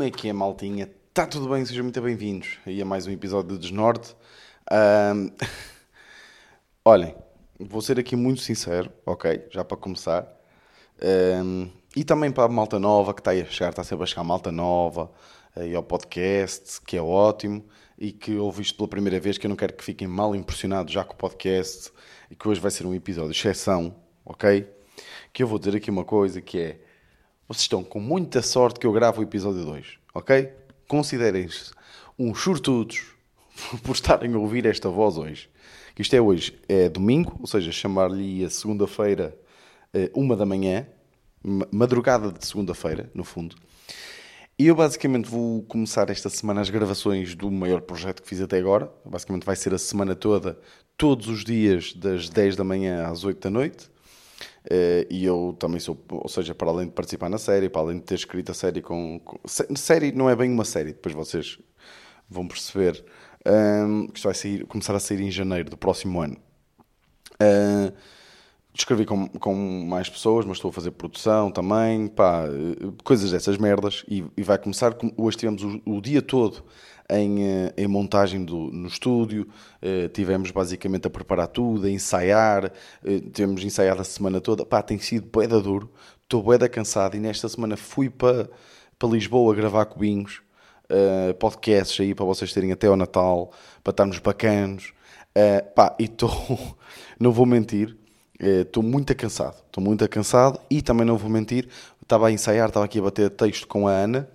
Como é que é, maltinha? Está tudo bem? Sejam muito bem-vindos aí a mais um episódio de Desnorte. Ahm, Olhem, vou ser aqui muito sincero, ok? Já para começar. Ahm, E também para a malta nova que está a chegar, está sempre a chegar malta nova aí ao podcast, que é ótimo, e que ouve isto pela primeira vez, que eu não quero que fiquem mal impressionados já com o podcast, e que hoje vai ser um episódio exceção, ok? Que eu vou dizer aqui uma coisa que é, vocês estão com muita sorte que eu gravo o episódio 2, ok? Considerem-se uns sortudos por estarem a ouvir esta voz hoje. Isto é hoje, é domingo, ou seja, chamar-lhe a segunda-feira, eh, uma da manhã, ma- madrugada de segunda-feira, no fundo. E eu basicamente vou começar esta semana as gravações do maior projeto que fiz até agora. Basicamente vai ser a semana toda, todos os dias, das 10 da manhã às 8 da noite. Eh, e eu também sou, ou seja, para além de participar na série, para além de ter escrito a série com. com sé- série não é bem uma série, depois vocês vão perceber. Ahm, que isto vai sair, começar a sair em janeiro do próximo ano. Ah, escrevi com, com mais pessoas, mas estou a fazer produção também, pá, eh, coisas dessas merdas. E, e vai começar. com- Hoje tivemos o, o dia todo em, eh, em montagem do, no estúdio, eh, tivemos basicamente a preparar tudo, a ensaiar, eh, tivemos ensaiado a semana toda. Pá, tem sido boeda duro, estou boeda cansado. E nesta semana fui para, para Lisboa gravar cubinhos. Uh, podcasts aí para vocês terem até ao Natal, para estarmos bacanos. Uh, pá, e estou, não vou mentir, uh, estou muito cansado. Estou muito cansado e também não vou mentir, estava a ensaiar, estava aqui a bater texto com a Ana,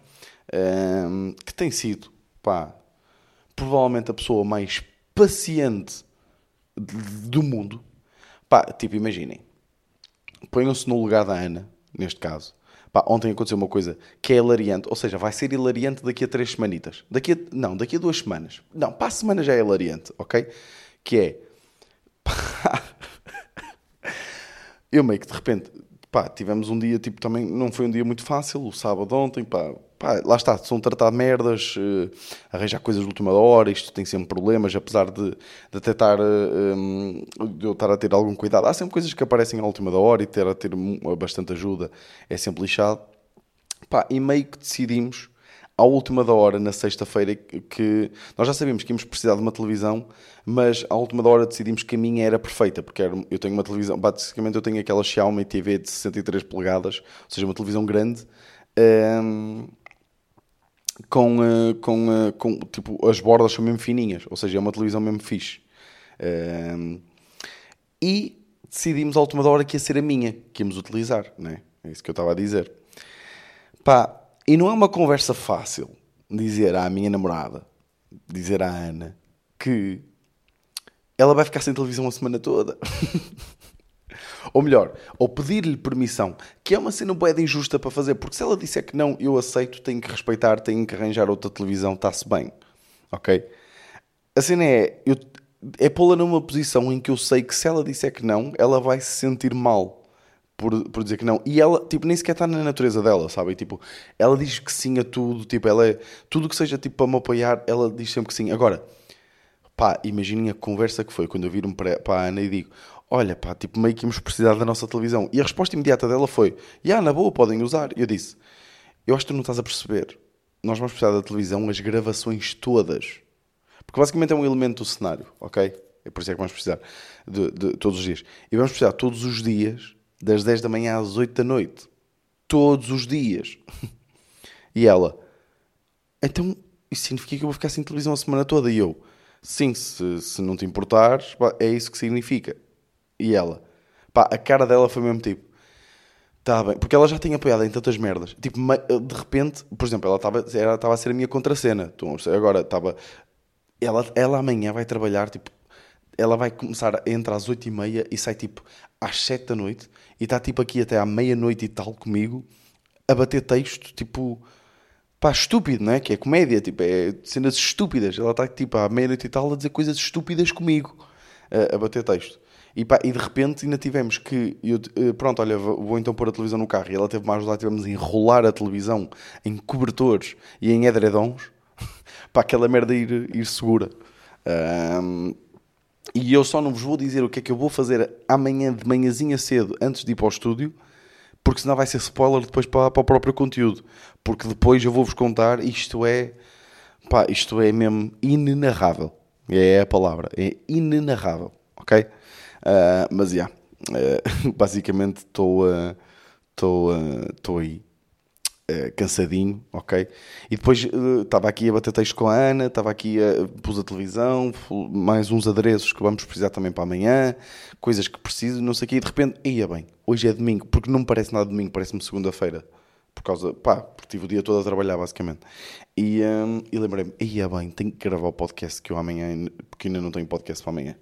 que tem sido, pá, provavelmente a pessoa mais paciente do mundo. Pá, tipo, imaginem, ponham-se no lugar da Ana, neste caso. Pá, ontem aconteceu uma coisa que é hilariante, ou seja, vai ser hilariante daqui a três semanitas. Daqui a, não, daqui a duas semanas. Não, para a semana já é hilariante, ok? Que é. pá, eu meio que de repente, pá, tivemos um dia, tipo, também não foi um dia muito fácil, o sábado ontem, pá, pá lá está, são tratar merdas, eh, arranjar coisas de última hora, isto tem sempre problemas, apesar de, de até estar, hum, de eu estar a ter algum cuidado, há sempre coisas que aparecem à última hora e ter a ter bastante ajuda é sempre lixado. Pá, e meio que decidimos, à última da hora, na sexta-feira, que nós já sabíamos que íamos precisar de uma televisão, mas à última da hora decidimos que a minha era perfeita, porque era- eu tenho uma televisão, basicamente eu tenho aquela Xiaomi TV de 63 polegadas, ou seja, uma televisão grande, hum, com, eh, com, eh, com, tipo, as bordas são mesmo fininhas, ou seja, é uma televisão mesmo fixe. Hum, e decidimos à última hora que ia ser a minha, que íamos utilizar, né? É isso que eu estava a dizer. Pá, e não é uma conversa fácil dizer à minha namorada, dizer à Ana, que ela vai ficar sem televisão a semana toda. ou melhor, ou pedir-lhe permissão, que é uma cena de injusta para fazer, porque se ela disser que não, eu aceito, tenho que respeitar, tenho que arranjar outra televisão, está-se bem. Ok? A cena é, eu, é pô-la numa posição em que eu sei que se ela disser que não, ela vai se sentir mal por, por dizer que não. E ela, tipo, nem sequer está na natureza dela, sabe? Tipo, ela diz que sim a tudo, tipo, ela é, tudo que seja tipo para me apoiar, ela diz sempre que sim. Agora, pá, imaginem a conversa que foi quando eu viro-me para, para a Ana e digo: Olha, pá, tipo, meio que íamos precisar da nossa televisão. E a resposta imediata dela foi: Ya, na boa, podem usar. Eu disse: Eu acho que tu não estás a perceber. Nós vamos precisar da televisão, as gravações todas. Porque basicamente é um elemento do cenário, ok? É por isso é que vamos precisar de, de todos os dias. E vamos precisar todos os dias, das 10 da manhã às 8 da noite. Todos os dias. E ela, então isso significa que eu vou ficar sem televisão a semana toda? E eu, sim, se, se não te importares, é isso que significa. E ela, pá, a cara dela foi mesmo tipo, Tá bem, porque ela já tem apoiado em tantas merdas. Tipo, de repente, por exemplo, ela estava a ser a minha contracena. Perceber? Agora estava. Ela, ela amanhã vai trabalhar, tipo, ela vai começar entre às 8 e meia e sai tipo às 7 da noite e está tipo aqui até à meia-noite e tal comigo a bater texto, tipo, pá, estúpido, não é? Que é comédia, tipo, é cenas estúpidas. Ela está tipo à meia-noite e tal a dizer coisas estúpidas comigo, a, a bater texto. E, pá, e de repente ainda tivemos que, eu, eh, pronto, olha, vou então pôr a televisão no carro. E ela teve-me a ajudar, tivemos a enrolar a televisão em cobertores e em edredons para aquela merda ir, ir segura. Ahm, e eu só não vos vou dizer o que é que eu vou fazer amanhã de manhãzinha cedo, antes de ir para o estúdio, porque senão vai ser spoiler depois para, para o próprio conteúdo. Porque depois eu vou-vos contar, isto é, pá, isto é mesmo inenarrável. É a palavra, é inenarrável, ok? Uh, mas, já, yeah, uh, basicamente estou estou uh, aí Uh, cansadinho, ok? E depois estava uh, aqui a bater texto com a Ana, estava aqui a pus a televisão, mais uns adereços que vamos precisar também para amanhã, coisas que preciso, não sei o quê, e de repente, ia bem, hoje é domingo, porque não me parece nada domingo, parece-me segunda-feira, por causa, pá, porque tive o dia todo a trabalhar basicamente. E, um, e lembrei-me, ia bem, tenho que gravar o podcast que eu amanhã, porque ainda não tenho podcast para amanhã.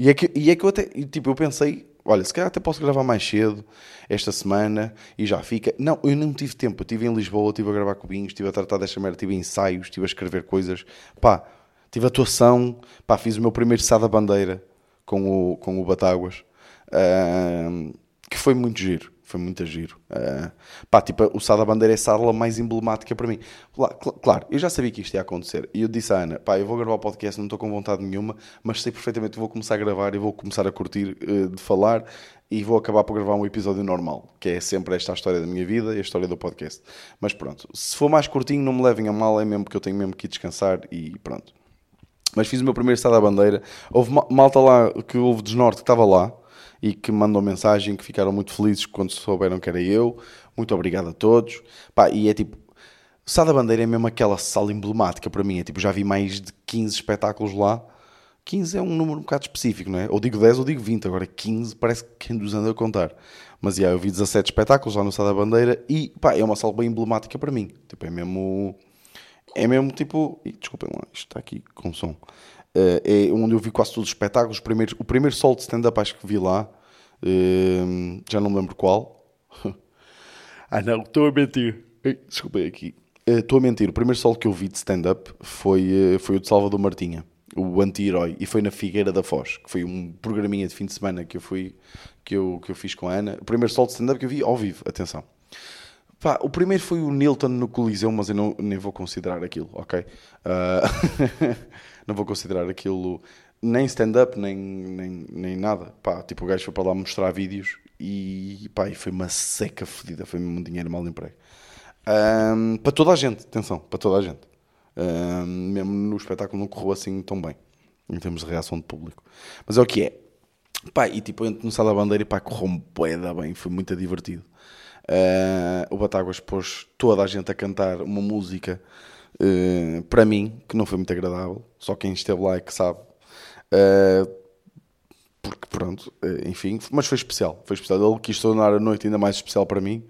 E é que, e é que eu até, tipo, eu pensei, olha, se calhar até posso gravar mais cedo esta semana e já fica. Não, eu não tive tempo. Eu estive em Lisboa, estive a gravar cubinhos, estive a tratar desta merda, tive ensaios, estive a escrever coisas. Pá, tive atuação, pá, fiz o meu primeiro Sá da Bandeira com o, com o Batáguas, uh, que foi muito giro. Foi muito giro. Uh, pá, tipo, o Sá da Bandeira é a sala mais emblemática para mim. Claro, eu já sabia que isto ia acontecer. E eu disse à Ana, pá, eu vou gravar o podcast, não estou com vontade nenhuma, mas sei perfeitamente que vou começar a gravar e vou começar a curtir uh, de falar e vou acabar por gravar um episódio normal, que é sempre esta a história da minha vida e a história do podcast. Mas pronto, se for mais curtinho, não me levem a mal, é mesmo porque eu tenho mesmo que descansar e pronto. Mas fiz o meu primeiro Sá da Bandeira. Houve malta lá que houve desnorte que estava lá e que mandam mensagem que ficaram muito felizes quando souberam que era eu. Muito obrigado a todos. Pá, e é tipo, Sá da Bandeira é mesmo aquela sala emblemática para mim. É tipo, já vi mais de 15 espetáculos lá. 15 é um número um bocado específico, não é? Ou digo 10 ou digo 20. Agora 15 parece que quem nos anda a contar. Mas já, eu vi 17 espetáculos lá no Sá da Bandeira e pá, é uma sala bem emblemática para mim. Tipo, é mesmo. É mesmo tipo. Desculpem lá, isto está aqui com som. Uh, é onde eu vi quase todos os espetáculos. O primeiro, o primeiro sol de stand-up acho que vi lá. Uh, já não me lembro qual. ah não, estou a mentir. Desculpem aqui. Eh, estou a mentir. O primeiro sol que eu vi de stand-up foi, foi o de Salvador Martinha. O anti-herói. E foi na Figueira da Foz. Que foi um programinha de fim de semana que eu, fui, que eu, que eu fiz com a Ana. O primeiro sol de stand-up que eu vi ao vivo. Atenção. Pá, o primeiro foi o Nilton no Coliseu, mas eu não, nem vou considerar aquilo, ok? Uh, não vou considerar aquilo nem stand-up, nem, nem, nem nada. Pá, tipo, o gajo foi para lá mostrar vídeos e, pá, e foi uma seca fodida, foi um dinheiro mal emprego. Um, para toda a gente, atenção, para toda a gente. Um, mesmo no espetáculo não correu assim tão bem, em termos de reação de público. Mas é o que é. Pá, e tipo, eu entro no Sala Bandeira e pá, correu-me bem, foi muito divertido. Uh, o Batáguas pôs toda a gente a cantar uma música uh, para mim que não foi muito agradável. Só quem esteve lá é que sabe. Uh, porque pronto, enfim, mas foi especial. Foi especial. Ele quis tornar a noite ainda mais especial para mim,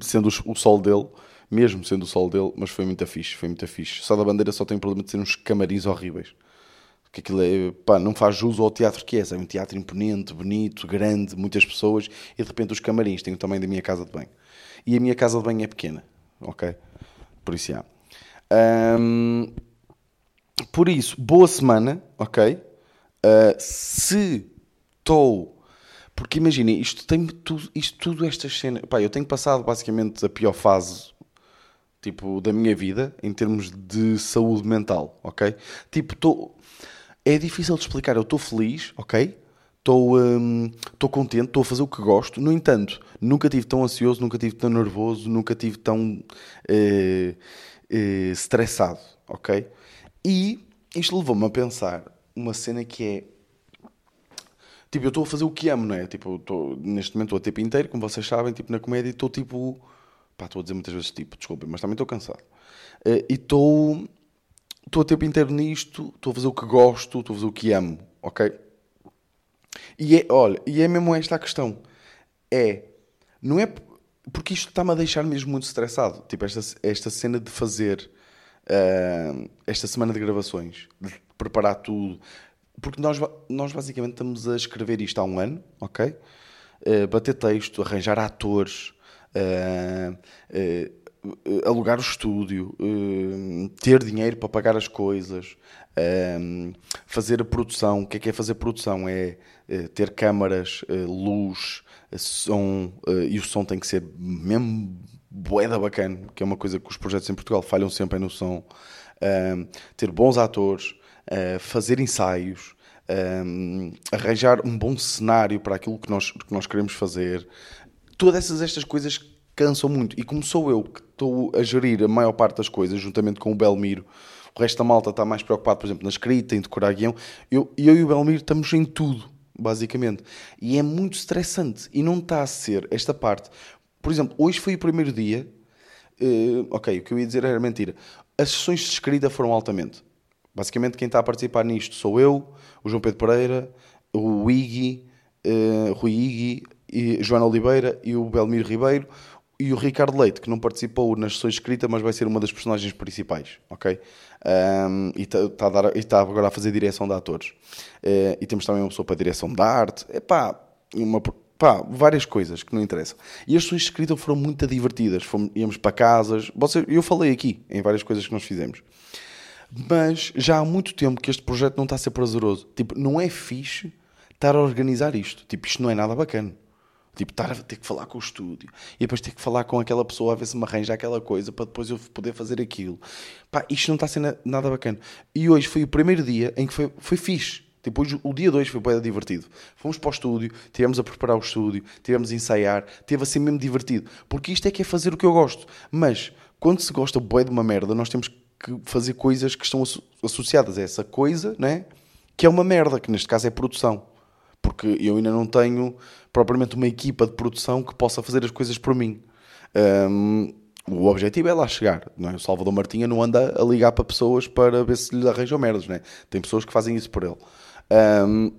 sendo o sol dele, mesmo sendo o sol dele, mas foi muito fixe. Foi muito fixe. Só da bandeira só tem o problema de ser uns camarins horríveis que aquilo é, pá, não faz jus ao teatro que é. É um teatro imponente, bonito, grande, muitas pessoas, e de repente os camarins têm o tamanho da minha casa de banho. E a minha casa de banho é pequena, ok? Por isso, há. Um, por isso, boa semana, ok? Uh, se estou. Porque imaginem, isto tem tudo, isto tudo estas cenas. Pá, eu tenho passado basicamente a pior fase tipo, da minha vida em termos de saúde mental, ok? Tipo, estou é difícil de explicar. Eu estou feliz, ok? Estou hum, contente, estou a fazer o que gosto. No entanto, nunca tive tão ansioso, nunca tive tão nervoso, nunca tive tão eh, eh, estressado, ok? E isto levou-me a pensar uma cena que é tipo, eu estou a fazer o que amo, não é? Tipo, tô, neste momento estou a tempo inteiro, como vocês sabem, tipo, na comédia estou tipo, pá, estou a dizer muitas vezes tipo, desculpem, mas também estou cansado. Uh, e estou estou o tempo inteiro nisto, estou a fazer o que gosto, estou a fazer o que amo, ok? E é, olha, e é mesmo esta a questão. É, não é porque isto está-me a deixar mesmo muito estressado. Tipo, esta, esta cena de fazer uh, esta semana de gravações, de preparar tudo. Porque nós, nós basicamente estamos a escrever isto há um ano, ok? Uh, bater texto, arranjar atores, uh, alugar o estúdio, eh, ter dinheiro para pagar as coisas, eh, fazer a produção. O que é que é fazer produção? É ter câmaras, luz, som, e o som tem que ser mesmo boeda bacana, que é uma coisa que os projetos em Portugal falham sempre no som. ter bons atores, fazer ensaios, arranjar um bom cenário para aquilo que nós, que nós queremos fazer, todas essas, estas coisas cansam muito. E como sou eu que estou a gerir a maior parte das coisas, juntamente com o Belmiro, o resto da malta está mais preocupado, por exemplo, na escrita, em decorar guião, eu, eu e o Belmiro estamos em tudo, basicamente. E é muito estressante. E não está a ser esta parte. Por exemplo, hoje foi o primeiro dia. Uh, ok, o que eu ia dizer era mentira. As sessões de escrita foram altamente. Basicamente, quem está a participar nisto sou eu, o João Pedro Pereira, o Iggy, uh, Rui Iggy, e Joana Oliveira e o Belmiro Ribeiro e o Ricardo Leite, que não participou nas sessões escritas, mas vai ser uma das personagens principais, ok? Um, e está tá agora a fazer direção de atores. Uh, e temos também uma pessoa para direção de arte. É pá, uma, pá, várias coisas que não interessam. E as sessões escritas foram muito divertidas. Fomos, íamos para casas. Você, eu falei aqui em várias coisas que nós fizemos. Mas já há muito tempo que este projeto não está a ser prazeroso. Tipo, não é fixe estar a organizar isto. Tipo, isto não é nada bacana. Tipo, estar a ter que falar com o estúdio e depois ter que falar com aquela pessoa a ver se me arranja aquela coisa para depois eu poder fazer aquilo. Pá, isto não está a ser nada bacana. E hoje foi o primeiro dia em que foi, foi fixe. Tipo, hoje, o dia 2 foi bem divertido. Fomos para o estúdio, tivemos a preparar o estúdio, tivemos a ensaiar, teve a ser mesmo divertido. Porque isto é que é fazer o que eu gosto. Mas, quando se gosta bué de uma merda, nós temos que fazer coisas que estão associadas a essa coisa, né? Que é uma merda, que neste caso é produção. Porque eu ainda não tenho propriamente uma equipa de produção que possa fazer as coisas por mim. Um, o objetivo é lá chegar, não é? O Salvador Martinha não anda a ligar para pessoas para ver se lhe arranjam merdas, não é? Tem pessoas que fazem isso por ele. Um,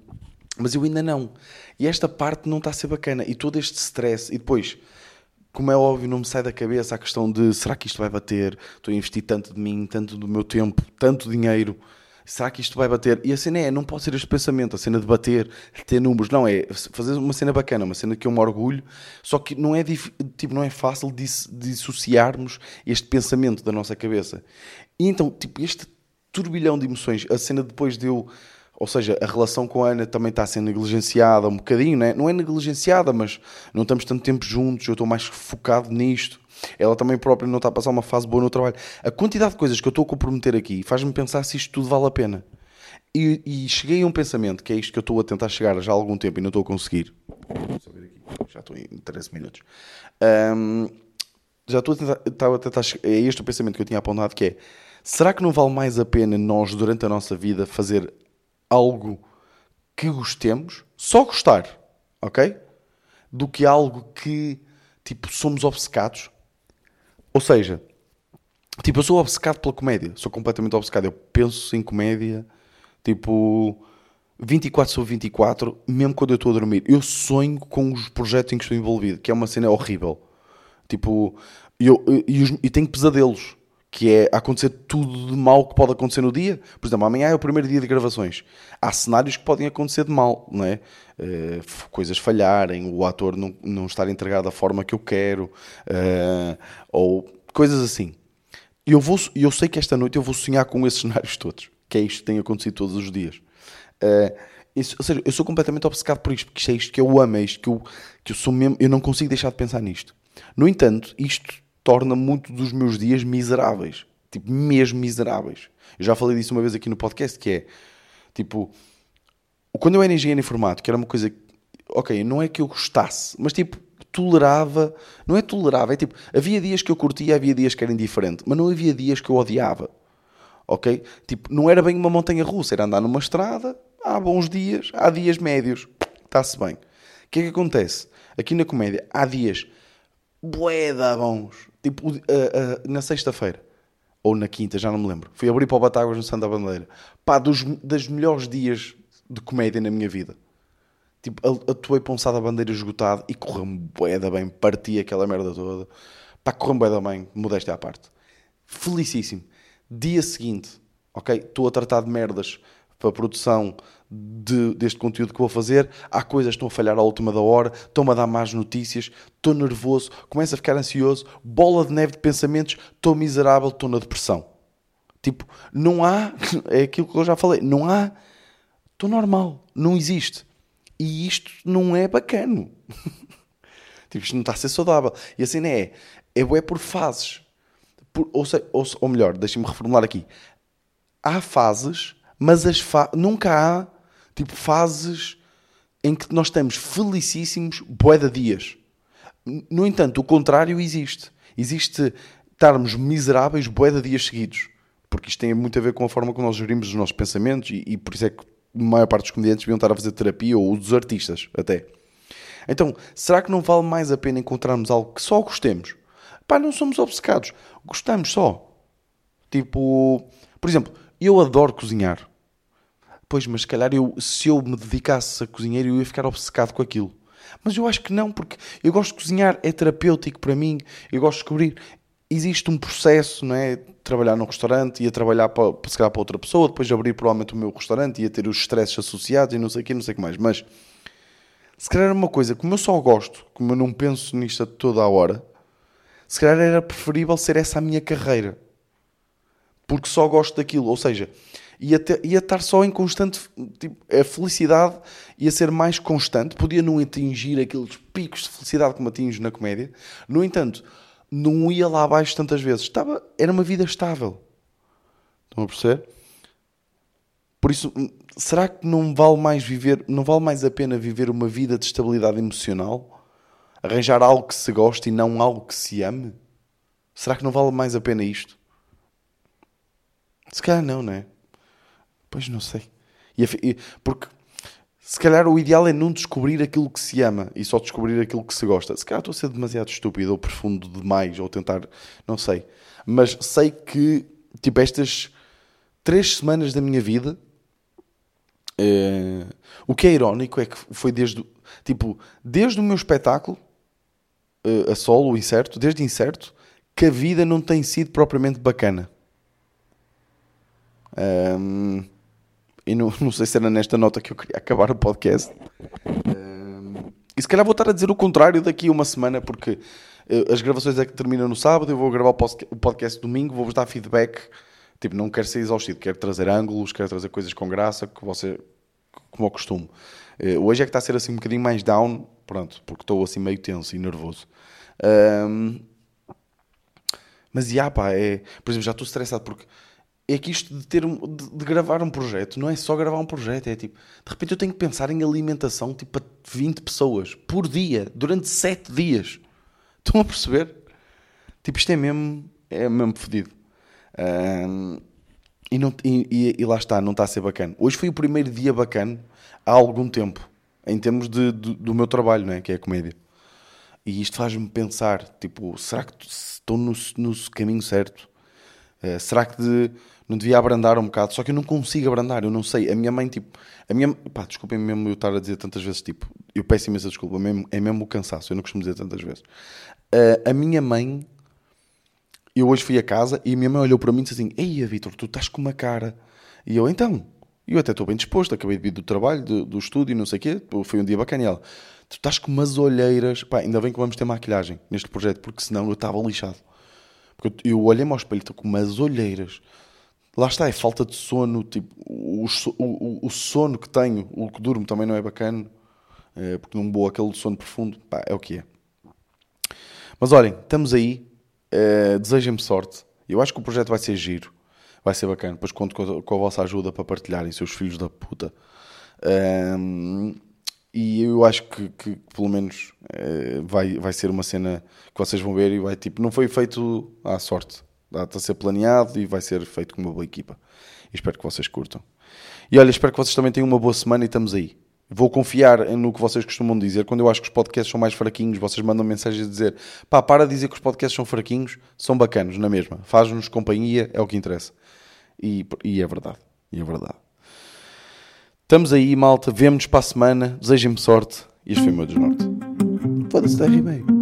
mas eu ainda não. E esta parte não está a ser bacana. E todo este stress. E depois, como é óbvio, não me sai da cabeça a questão de será que isto vai bater? Estou a investir tanto de mim, tanto do meu tempo, tanto dinheiro será que isto vai bater? E a cena é, não pode ser este pensamento, a cena de bater, de ter números, não, é fazer uma cena bacana, uma cena que eu me orgulho, só que não é, tipo, não é fácil dissociarmos este pensamento da nossa cabeça. E então, tipo, este turbilhão de emoções, a cena depois de eu ou seja, a relação com a Ana também está a ser negligenciada um bocadinho, né? não é negligenciada, mas não estamos tanto tempo juntos, eu estou mais focado nisto. Ela também própria não está a passar uma fase boa no trabalho. A quantidade de coisas que eu estou a comprometer aqui faz-me pensar se isto tudo vale a pena. E, e, cheguei a um pensamento, que é isto que eu estou a tentar chegar já há algum tempo e não estou a conseguir. Já estou em 13 minutos. Um, já estou a tentar, a tentar, é este o pensamento que eu tinha apontado, que é, será que não vale mais a pena nós, durante a nossa vida, fazer algo que gostemos, só gostar, ok? Do que algo que, tipo, somos obcecados. Ou seja, tipo, eu sou obcecado pela comédia, sou completamente obcecado. Eu penso em comédia, tipo, 24 sobre 24, mesmo quando eu estou a dormir. Eu sonho com os projetos em que estou envolvido, que é uma cena horrível. Tipo, eu, eu, eu, eu tenho pesadelos que é acontecer tudo de mal que pode acontecer no dia. Por exemplo, amanhã é o primeiro dia de gravações. Há cenários que podem acontecer de mal, não é? Uh, coisas falharem, o ator não, não estar entregado da forma que eu quero, uh, ou coisas assim. Eu, vou, eu sei que esta noite eu vou sonhar com esses cenários todos, que é isto que tem acontecido todos os dias. Uh, isso, ou seja, eu sou completamente obcecado por isto, porque isto é isto que eu amo, é isto que eu, que eu sou mesmo, eu não consigo deixar de pensar nisto. No entanto, isto torna muito dos meus dias miseráveis. Tipo, mesmo miseráveis. Eu já falei disso uma vez aqui no podcast, que é, tipo, quando eu era engenheiro informático, era uma coisa, ok, não é que eu gostasse, mas tipo, tolerava, não é tolerável, é tipo, havia dias que eu curtia, havia dias que era indiferente, mas não havia dias que eu odiava, ok? Tipo, não era bem uma montanha russa, era andar numa estrada, há bons dias, há dias médios, está-se bem. O que é que acontece? Aqui na comédia, há dias bué bons, tipo, uh, uh, na sexta-feira, ou na quinta, já não me lembro, fui abrir para o Batáguas no Santa Bandeira. Pá, dos, dos melhores dias de comédia na minha vida. Tipo, atuei para um da Bandeira esgotado e correu-me bué bem, parti aquela merda toda. Pá, correu-me bué bem, modéstia à parte. Felicíssimo. Dia seguinte, ok? Estou a tratar de merdas para a produção de, deste conteúdo que vou fazer, há coisas que estão a falhar à última da hora, estão-me a dar más notícias, estou nervoso, começo a ficar ansioso, bola de neve de pensamentos, estou miserável, estou na depressão. Tipo, não há, é aquilo que eu já falei, não há, estou normal, não existe. E isto não é bacano. tipo, isto não está a ser saudável. E assim é, é, é por fases. Por, ou, sei, ou, ou melhor, deixem-me reformular aqui. Há fases, mas as fa nunca há tipo fases em que nós estamos felicíssimos de dias. No entanto, o contrário existe. Existe estarmos miseráveis de dias seguidos. Porque isto tem muito a ver com a forma como nós gerimos os nossos pensamentos e, e por isso é que a maior parte dos comediantes deviam estar a fazer terapia ou dos artistas até. Então, será que não vale mais a pena encontrarmos algo que só gostemos? Pá, não somos obcecados. Gostamos só. Tipo, por exemplo, eu adoro cozinhar. Pois, mas se calhar eu, se eu me dedicasse a cozinhar, eu ia ficar obcecado com aquilo. Mas eu acho que não, porque eu gosto de cozinhar, é terapêutico para mim, eu gosto de descobrir. Existe um processo, não é? Trabalhar num restaurante, ia trabalhar para, se calhar para outra pessoa, depois abrir provavelmente o meu restaurante, ia ter os stresses associados e não sei o que, não sei o que mais. Mas se calhar era uma coisa, como eu só gosto, como eu não penso nisto toda a hora, se calhar era preferível ser essa a minha carreira. Porque só gosto daquilo. Ou seja, ia, ter, ia estar só em constante. Tipo, a felicidade ia ser mais constante, podia não atingir aqueles picos de felicidade como atinge na comédia. No entanto, não ia lá abaixo tantas vezes. Estava, era uma vida estável. Estão a perceber? Por isso, será que não vale mais viver, não vale mais a pena viver uma vida de estabilidade emocional? Arranjar algo que se goste e não algo que se ame? Será que não vale mais a pena isto? Se calhar não, não é? Pois não sei. E, porque se calhar o ideal é não descobrir aquilo que se ama e só descobrir aquilo que se gosta. Se calhar estou a ser demasiado estúpido ou profundo demais ou tentar, não sei. Mas sei que, tipo, estas três semanas da minha vida, é... o que é irónico é que foi desde, tipo, desde o meu espetáculo, uh, a solo, incerto, desde incerto, que a vida não tem sido propriamente bacana. Um, e não, não sei se era nesta nota que eu queria acabar o podcast. E se calhar vou estar a dizer o contrário daqui a uma semana, porque uh, as gravações é que terminam no sábado, eu vou gravar o podcast domingo, vou-vos dar feedback. Tipo, não quero ser exaustivo, quero trazer ângulos, quero trazer coisas com graça, que você, como eu costumo. Uh, hoje é que está a ser assim um bocadinho mais down, pronto, porque estou assim meio tenso e nervoso. Um, mas, já, pá, é... Por exemplo, já estou estressado porque é que isto de, ter de, de, gravar um projeto não é só gravar um projeto, é tipo, de repente eu tenho que pensar em alimentação tipo a 20 pessoas por dia, durante 7 dias. Estão a perceber? Tipo, isto é mesmo, é mesmo fodido. Um, e, não, e, e, lá está, não está a ser bacana. Hoje foi o primeiro dia bacana há algum tempo, em termos de, de do meu trabalho, não é? que é a comédia. E isto faz-me pensar, tipo, será que estou no, no caminho certo? Uh, será que de, não devia abrandar um bocado, só que eu não consigo abrandar, eu não sei. A minha mãe, tipo, a minha, pá, desculpem mesmo eu estar a dizer tantas vezes, tipo, eu peço imensa desculpa, mesmo, é mesmo o cansaço, eu não costumo dizer tantas vezes. Uh, a minha mãe, eu hoje fui a casa e a minha mãe olhou para mim e disse assim: Ei, Vitor, tu estás com uma cara. E eu, então, eu até estou bem disposto, acabei de vir do trabalho, do, do estúdio, não sei o quê, foi um dia bacana. E ela, tu estás com umas olheiras, pá, ainda bem que vamos ter maquilhagem neste projeto, porque senão eu estava lixado. Porque eu, eu olhei-me ao espelho, estou com umas olheiras Lá está, é falta de sono, tipo, o, o, o sono que tenho, o que durmo também não é bacana, é, porque não vou aquele sono profundo, pá, é o que é. Mas olhem, estamos aí, é, desejem-me sorte. Eu acho que o projeto vai ser giro, vai ser bacana. Depois conto com a, com a vossa ajuda para partilharem, seus filhos da puta. Um, e eu acho que, que pelo menos é, vai, vai ser uma cena que vocês vão ver e vai tipo, não foi feito à sorte está a ser planeado e vai ser feito com uma boa equipa. E espero que vocês curtam. E olha, espero que vocês também tenham uma boa semana e estamos aí. Vou confiar no que vocês costumam dizer. Quando eu acho que os podcasts são mais fraquinhos, vocês mandam mensagens a dizer pá, para de dizer que os podcasts são fraquinhos, são bacanos, na mesma. Faz-nos companhia, é o que interessa. E, e é verdade. E é verdade. Estamos aí, malta. Vemo-nos para a semana. Desejem-me sorte. E este foi o meu desnorte. Foda-se, da rimei.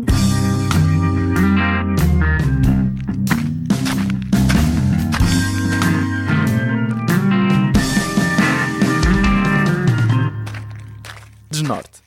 Norte.